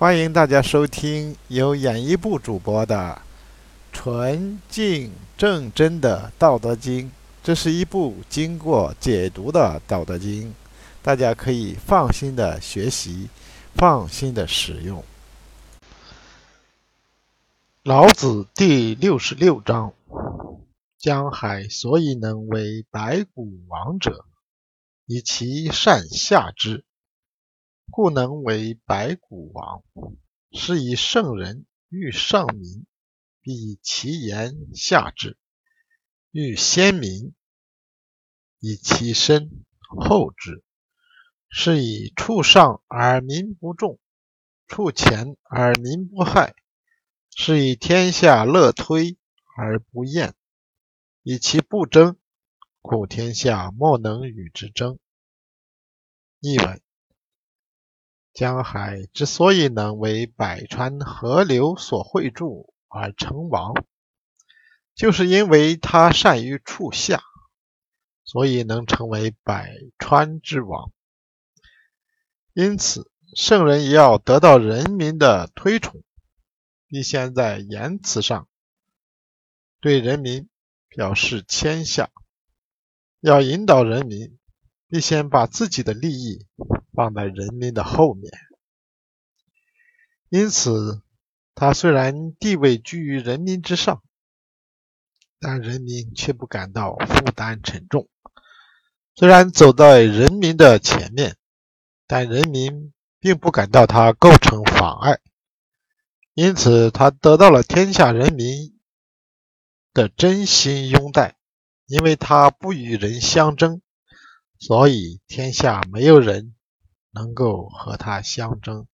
欢迎大家收听由演艺部主播的《纯净正真的道德经》。这是一部经过解读的《道德经》，大家可以放心的学习，放心的使用。老子第六十六章：江海所以能为百谷王者，以其善下之。故能为百谷王，是以圣人欲上民，必以其言下之；欲先民，以其身后之。是以处上而民不重，处前而民不害。是以天下乐推而不厌，以其不争，故天下莫能与之争。译文。江海之所以能为百川河流所汇注而成王，就是因为他善于处下，所以能成为百川之王。因此，圣人也要得到人民的推崇，必先在言辞上对人民表示谦下；要引导人民，必先把自己的利益。放在人民的后面，因此他虽然地位居于人民之上，但人民却不感到负担沉重；虽然走在人民的前面，但人民并不感到他构成妨碍。因此，他得到了天下人民的真心拥戴，因为他不与人相争，所以天下没有人。能够和他相争。